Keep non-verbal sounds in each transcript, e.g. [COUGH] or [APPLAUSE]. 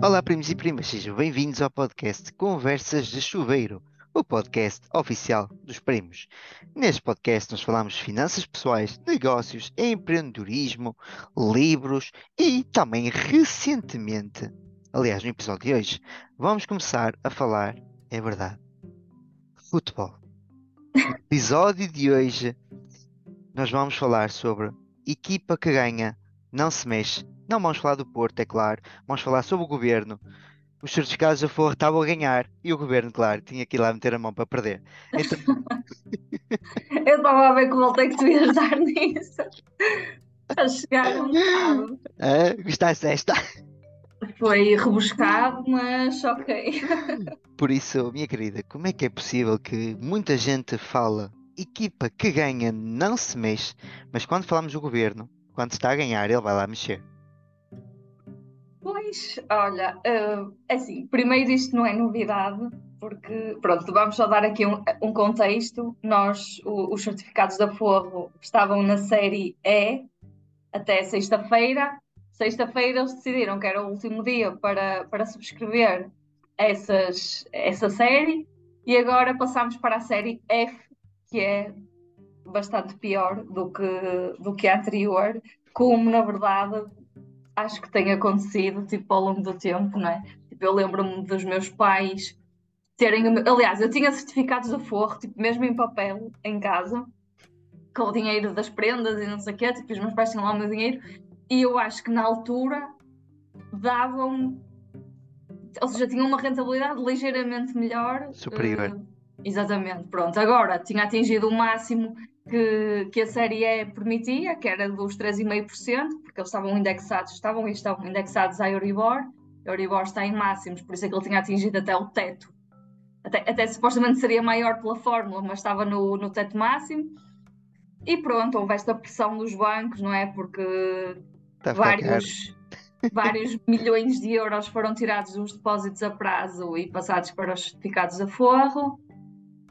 Olá, primos e primas, sejam bem-vindos ao podcast Conversas de Chuveiro, o podcast oficial dos primos. Neste podcast, nós falamos de finanças pessoais, negócios, empreendedorismo, livros e também recentemente, aliás, no episódio de hoje, vamos começar a falar, é verdade, futebol. No episódio de hoje, nós vamos falar sobre equipa que ganha, não se mexe não vamos falar do Porto, é claro. Vamos falar sobre o governo. Os certificados da Forra estavam a ganhar e o governo, claro, tinha que ir lá meter a mão para perder. Então... [LAUGHS] Eu estava a ver que voltei que tu ias dar [LAUGHS] nisso. A chegar um bocado. Ah, gostaste desta? Foi rebuscado, mas ok. Por isso, minha querida, como é que é possível que muita gente fala equipa que ganha não se mexe, mas quando falamos do governo, quando está a ganhar, ele vai lá mexer? Pois, olha, uh, assim, primeiro isto não é novidade, porque, pronto, vamos só dar aqui um, um contexto. Nós, o, os certificados da Forro estavam na série E até sexta-feira. Sexta-feira eles decidiram que era o último dia para, para subscrever essas, essa série e agora passamos para a série F, que é bastante pior do que, do que a anterior, como na verdade acho que tem acontecido tipo, ao longo do tempo, não é? Tipo, eu lembro-me dos meus pais terem. Aliás, eu tinha certificados de forro, tipo, mesmo em papel, em casa, com o dinheiro das prendas e não sei o quê, tipo, os meus pais tinham lá o meu dinheiro, e eu acho que na altura davam. Ou seja, tinham uma rentabilidade ligeiramente melhor. Superior. Uh, exatamente, pronto. Agora tinha atingido o máximo que, que a série E permitia, que era dos 3,5%, porque eles estavam indexados, estavam e estão indexados à Euribor, a Euribor está em máximos, por isso é que ele tinha atingido até o teto. Até, até supostamente seria maior pela fórmula, mas estava no, no teto máximo. E pronto, houve esta pressão dos bancos, não é? Porque tá vários, vários [LAUGHS] milhões de euros foram tirados dos depósitos a prazo e passados para os certificados a forro.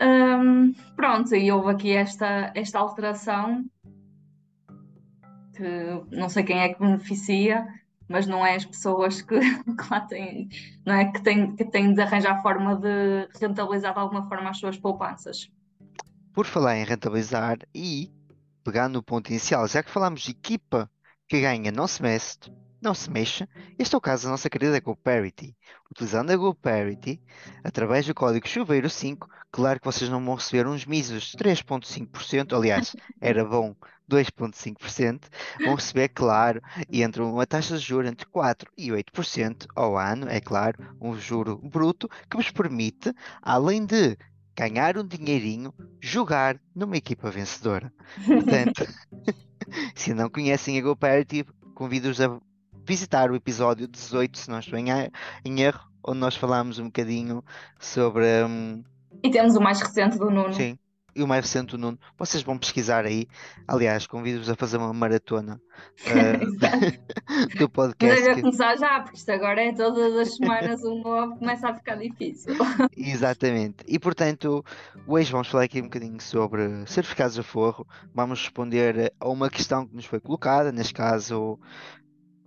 Um, pronto, e houve aqui esta, esta alteração que não sei quem é que beneficia, mas não é as pessoas que, [LAUGHS] que lá têm, não é? Que têm, que têm de arranjar forma de rentabilizar de alguma forma as suas poupanças. Por falar em rentabilizar e pegar no ponto inicial, já que falamos de equipa que ganha não se mexe, não se mexa, este é o caso da nossa querida GoParity. Utilizando a GoParity, através do código chuveiro 5, claro que vocês não vão receber uns míseros 3,5%, aliás, [LAUGHS] era bom 2,5%, vão receber, claro, entre uma taxa de juros entre 4% e 8% ao ano, é claro, um juro bruto que vos permite, além de ganhar um dinheirinho, jogar numa equipa vencedora. Portanto, [LAUGHS] [LAUGHS] se não conhecem a GoParity, convido-os a visitar o episódio 18, se não estou em, em erro, onde nós falámos um bocadinho sobre. Um... E temos o mais recente do Nuno. Sim, e o mais recente do Nuno. Vocês vão pesquisar aí. Aliás, convido-vos a fazer uma maratona [LAUGHS] uh, [LAUGHS] do podcast. Mas é começar já, porque isto agora é todas as semanas um novo, começa a ficar difícil. [LAUGHS] Exatamente. E portanto, hoje vamos falar aqui um bocadinho sobre certificados de forro. Vamos responder a uma questão que nos foi colocada, neste caso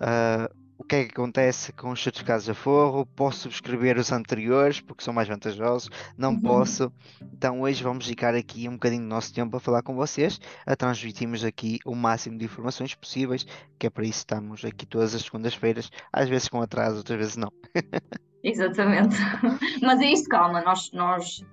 Uh, o que é que acontece com os certificados de aforro? Posso subscrever os anteriores porque são mais vantajosos? Não uhum. posso. Então hoje vamos dedicar aqui um bocadinho do nosso tempo a falar com vocês, a transmitirmos aqui o máximo de informações possíveis, que é para isso que estamos aqui todas as segundas-feiras, às vezes com atraso, outras vezes não. [LAUGHS] Exatamente. Mas é isto, calma, nós, nós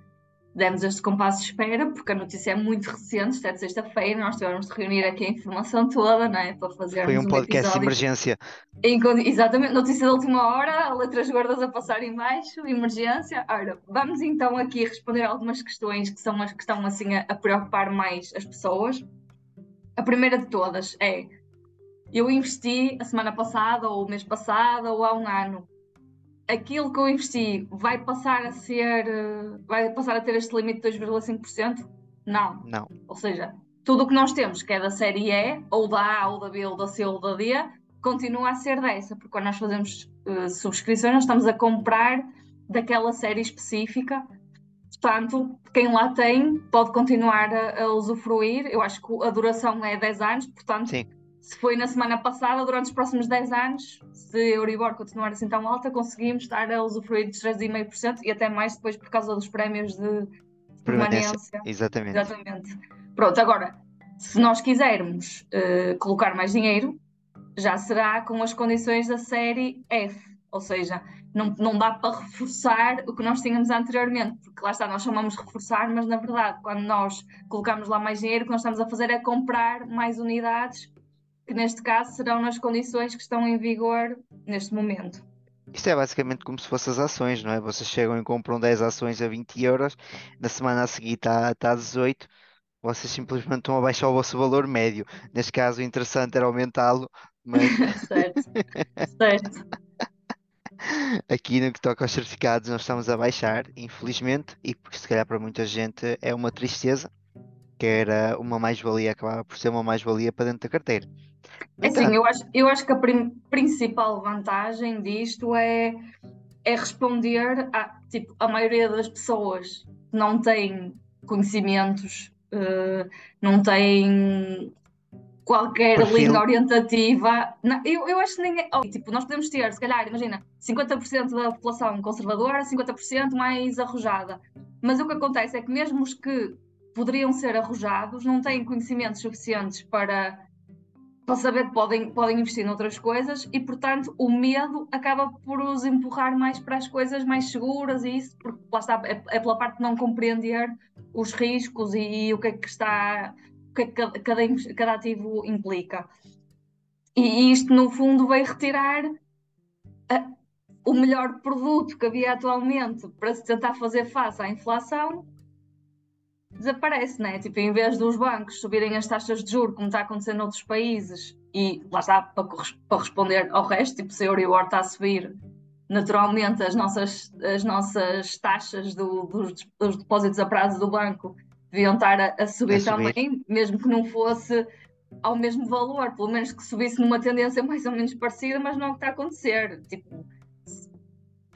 demos este compasso de espera, porque a notícia é muito recente, isto é de sexta-feira, nós tivemos de reunir aqui a informação toda, não é? Para fazer Foi um podcast de emergência. Em, exatamente, notícia da última hora, letras gordas a passar em baixo, emergência. Ora, vamos então aqui responder algumas questões que são as que estão assim a, a preocupar mais as pessoas. A primeira de todas é: eu investi a semana passada, ou o mês passado, ou há um ano aquilo que eu investi vai passar a ser, vai passar a ter este limite de 2,5%? Não. Não. Ou seja, tudo o que nós temos, que é da série E, ou da A, ou da B, ou da C, ou da D, continua a ser dessa, porque quando nós fazemos uh, subscrições, nós estamos a comprar daquela série específica. Portanto, quem lá tem pode continuar a, a usufruir. Eu acho que a duração é 10 anos, portanto, Sim. Se foi na semana passada, durante os próximos 10 anos, se a Euribor continuar assim tão alta, conseguimos estar a usufruir dos 3,5% e até mais depois por causa dos prémios de permanência. permanência. Exatamente. Exatamente. Pronto, agora, se nós quisermos uh, colocar mais dinheiro, já será com as condições da série F, ou seja, não, não dá para reforçar o que nós tínhamos anteriormente, porque lá está, nós chamamos de reforçar, mas na verdade, quando nós colocamos lá mais dinheiro, o que nós estamos a fazer é comprar mais unidades, que neste caso serão nas condições que estão em vigor neste momento. Isto é basicamente como se fossem as ações, não é? Vocês chegam e compram 10 ações a 20 euros, na semana a seguir está tá a 18, vocês simplesmente estão a baixar o vosso valor médio. Neste caso, o interessante era aumentá-lo, mas. [LAUGHS] certo, certo. [LAUGHS] Aqui no que toca aos certificados, nós estamos a baixar, infelizmente, e se calhar para muita gente é uma tristeza, que era uma mais-valia, acabava por ser uma mais-valia para dentro da carteira. É assim, eu acho, eu acho que a principal vantagem disto é, é responder a, tipo, a maioria das pessoas não tem conhecimentos, uh, não tem qualquer Perfil. linha orientativa. Não, eu, eu acho que nem. Oh, tipo, nós podemos ter, se calhar, imagina, 50% da população conservadora, 50% mais arrojada. Mas o que acontece é que mesmo os que poderiam ser arrojados não têm conhecimentos suficientes para, para saber que podem, podem investir noutras coisas e, portanto, o medo acaba por os empurrar mais para as coisas mais seguras e isso, porque lá está, é, é pela parte de não compreender os riscos e, e o que é que está que cada, cada ativo implica. E isto, no fundo, vai retirar a, o melhor produto que havia atualmente para se tentar fazer face à inflação. Desaparece, né? Tipo, em vez dos bancos subirem as taxas de juros, como está acontecendo noutros países, e lá está para, para responder ao resto, tipo, se a Euribor está a subir, naturalmente as nossas, as nossas taxas do, dos, dos depósitos a prazo do banco deviam estar a, a, subir, a subir também, mesmo que não fosse ao mesmo valor, pelo menos que subisse numa tendência mais ou menos parecida, mas não é o que está a acontecer. Tipo,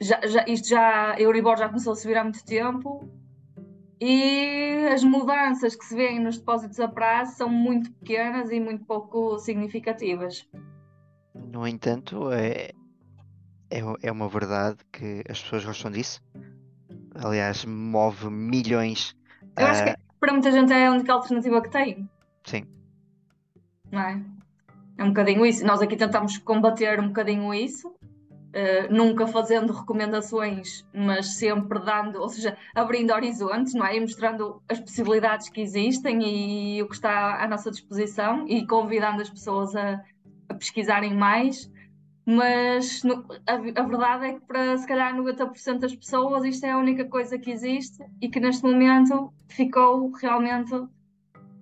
já, já, isto já, a Euribor já começou a subir há muito tempo e as mudanças que se vêem nos depósitos a prazo são muito pequenas e muito pouco significativas. No entanto, é, é, é uma verdade que as pessoas gostam disso. Aliás, move milhões eu acho que para muita gente é a única alternativa que tem. Sim. Não é? É um bocadinho isso. Nós aqui tentamos combater um bocadinho isso, uh, nunca fazendo recomendações, mas sempre dando, ou seja, abrindo horizontes, não é? E mostrando as possibilidades que existem e o que está à nossa disposição e convidando as pessoas a, a pesquisarem mais mas no, a, a, verdade é que para se calhar 90% das pessoas isto é a única coisa que existe e que neste momento ficou realmente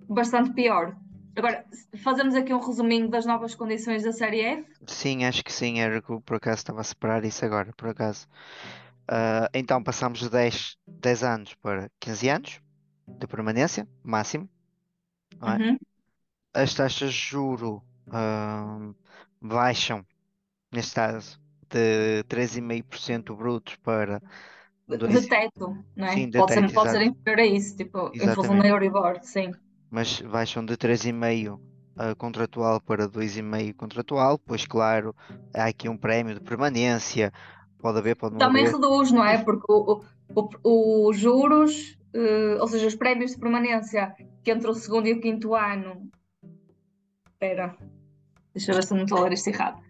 bastante pior. Agora, fazemos aqui um resuminho das novas condições da série F? Sim, acho que sim, era que por acaso estava a separar isso agora, por acaso. Uh, então passamos de 10, 10 anos para 15 anos de permanência, máximo. É? Uhum. As taxas de juro uh, baixam neste caso, de 3,5% brutos para. De teto, não é? Sim, pode, teto, ser, pode ser inferior a isso, tipo, em função da Euribor, sim. Mas baixam de 3,5% uh, contratual para 2,5% contratual, pois, claro, há aqui um prémio de permanência, pode haver, pode não Também haver. reduz, não é? Porque os juros, uh, ou seja, os prémios de permanência que entre o segundo e o quinto ano. Espera, deixa eu ver se não estou a ler isto errado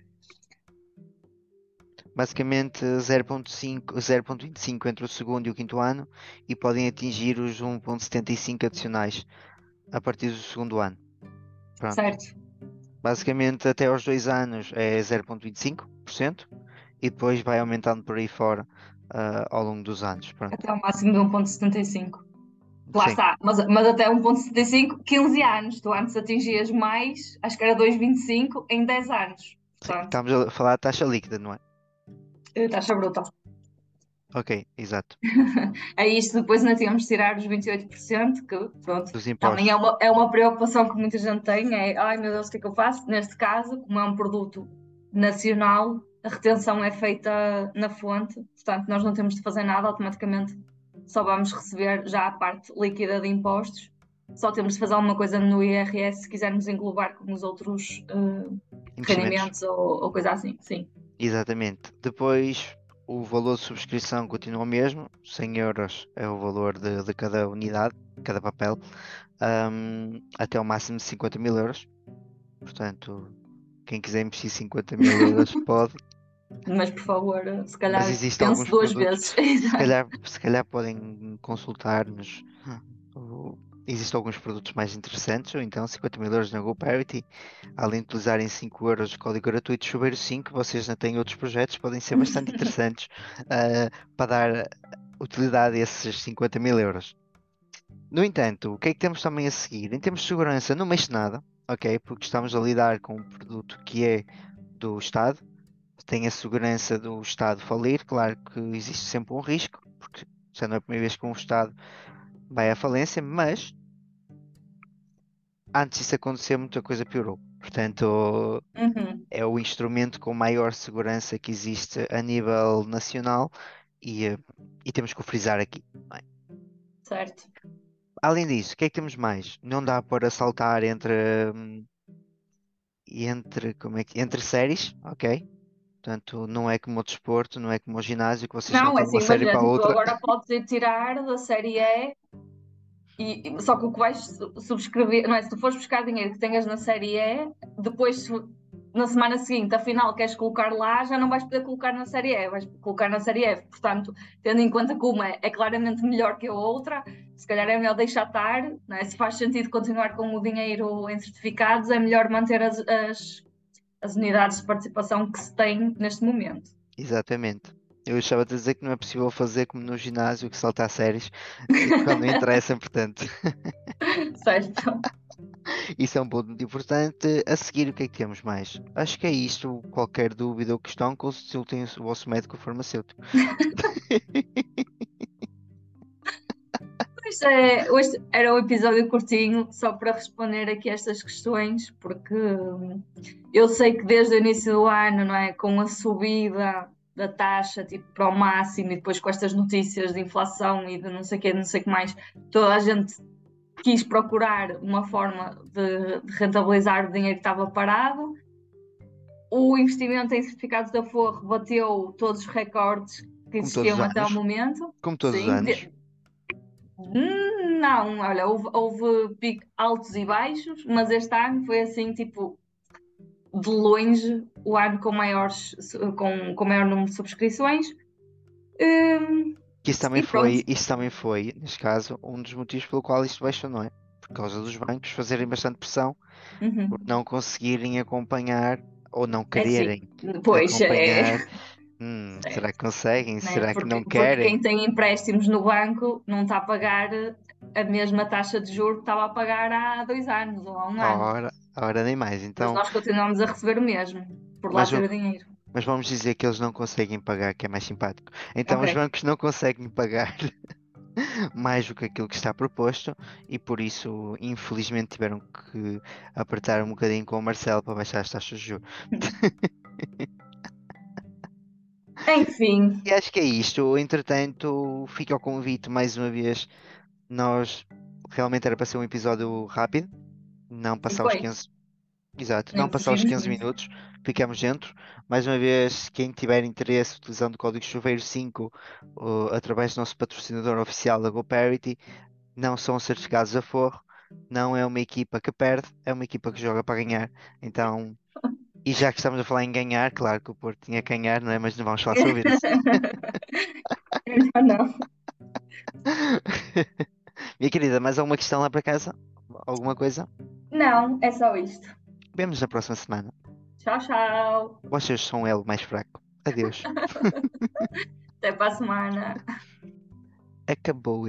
basicamente 0.5, 0.25 entre o segundo e o quinto ano e podem atingir os 1.75 adicionais a partir do segundo ano. Pronto. Certo. Basicamente até aos dois anos é 0.25% e depois vai aumentando por aí fora uh, ao longo dos anos. Pronto. Até o máximo de 1.75. Lá Sim. está, mas, mas até 1.75, 15 anos. Tu antes atingias mais, acho que era 2,25 em 10 anos. Sim, estamos a falar de taxa líquida, não é? taxa bruta. Ok, exato. a [LAUGHS] isto depois ainda tínhamos de tirar os 28%, que pronto, também é uma, é uma preocupação que muita gente tem, é ai meu Deus, o que é que eu faço? Neste caso, como é um produto nacional, a retenção é feita na fonte, portanto nós não temos de fazer nada, automaticamente só vamos receber já a parte líquida de impostos só temos de fazer alguma coisa no IRS se quisermos englobar como os outros uh, rendimentos ou, ou coisa assim, sim. Exatamente. Depois o valor de subscrição continua o mesmo, 100 euros é o valor de, de cada unidade, cada papel, um, até o máximo de 50 mil euros. Portanto, quem quiser investir 50 mil euros [LAUGHS] pode. Mas por favor, se calhar pense duas vezes. [LAUGHS] Se calhar, se calhar podem consultar-nos. Existem alguns produtos mais interessantes, ou então 50 mil euros na GoParity. Além de utilizarem 5 euros de código gratuito Chuveiro 5, vocês ainda têm outros projetos podem ser bastante [LAUGHS] interessantes uh, para dar utilidade a esses 50 mil euros. No entanto, o que é que temos também a seguir? Em termos de segurança, não mexe nada, ok? Porque estamos a lidar com um produto que é do Estado, tem a segurança do Estado falir. Claro que existe sempre um risco, porque já não é a primeira vez que um Estado vai à falência, mas antes disso acontecer, muita coisa piorou. Portanto, uhum. é o instrumento com maior segurança que existe a nível nacional e, eh, e temos que o frisar aqui. É? Certo. Além disso, o que é que temos mais? Não dá para saltar entre hum, entre como é que entre séries, ok? Portanto, não é como o desporto, não é como o ginásio que vocês não, é assim, uma série para outra. agora podes ir tirar da série E e, só que o que vais subscrever, não é? Se tu fores buscar dinheiro que tenhas na série E, depois na semana seguinte, afinal, queres colocar lá, já não vais poder colocar na série E, vais colocar na série F. Portanto, tendo em conta que uma é claramente melhor que a outra, se calhar é melhor deixar estar, é? se faz sentido continuar com o dinheiro em certificados, é melhor manter as, as, as unidades de participação que se tem neste momento. Exatamente. Eu estava a dizer que não é possível fazer como no ginásio, que saltar séries quando interessa, portanto. [LAUGHS] Certo. Isso é um ponto muito importante. A seguir, o que é que temos mais? Acho que é isto. Qualquer dúvida ou questão, consultem o vosso médico farmacêutico. Hoje, é, hoje era um episódio curtinho, só para responder aqui a estas questões, porque hum, eu sei que desde o início do ano, não é, com a subida da taxa tipo, para o máximo e depois com estas notícias de inflação e de não sei o que, não sei o que mais, toda a gente quis procurar uma forma de, de rentabilizar o dinheiro que estava parado. O investimento em certificados da Forro bateu todos os recordes que existiam até o momento. Como todos Sim, os anos. De... Não, olha, houve, houve altos e baixos, mas este ano foi assim, tipo, de longe o ano com, maiores, com, com maior número de subscrições. Um, isso também, foi, isso também foi, neste caso, um dos motivos pelo qual isto baixou, não é? Por causa dos bancos fazerem bastante pressão uhum. por não conseguirem acompanhar ou não quererem é pois, é. acompanhar. [LAUGHS] É... Hum, será que conseguem? Não é? será porque, que não querem? quem tem empréstimos no banco não está a pagar a mesma taxa de juros que estava a pagar há dois anos ou há um ano. Ora, ora nem mais. Então... Mas nós continuamos a receber o mesmo, por lá ter o dinheiro. Mas vamos dizer que eles não conseguem pagar, que é mais simpático. Então okay. os bancos não conseguem pagar [LAUGHS] mais do que aquilo que está proposto e por isso, infelizmente, tiveram que apertar um bocadinho com o Marcelo para baixar as taxas de juros. [LAUGHS] Enfim. E acho que é isto. Entretanto, fica o convite mais uma vez. Nós realmente era para ser um episódio rápido, não passar os 15. Exato, não passar os 15 minutos, ficamos dentro. Mais uma vez, quem tiver interesse utilizando o código chuveiro 5 uh, através do nosso patrocinador oficial da GoParity, não são certificados a forro, não é uma equipa que perde, é uma equipa que joga para ganhar. Então, [LAUGHS] e já que estamos a falar em ganhar, claro que o Porto tinha que ganhar, não é? Mas não vamos falar sobre isso. [LAUGHS] não, não. [LAUGHS] Minha querida, mais alguma questão lá para casa? Alguma coisa? Não, é só isto. Vemos na próxima semana. Tchau, tchau. Vocês são o elo mais fraco. Adeus. [LAUGHS] Até para a semana. Acabou.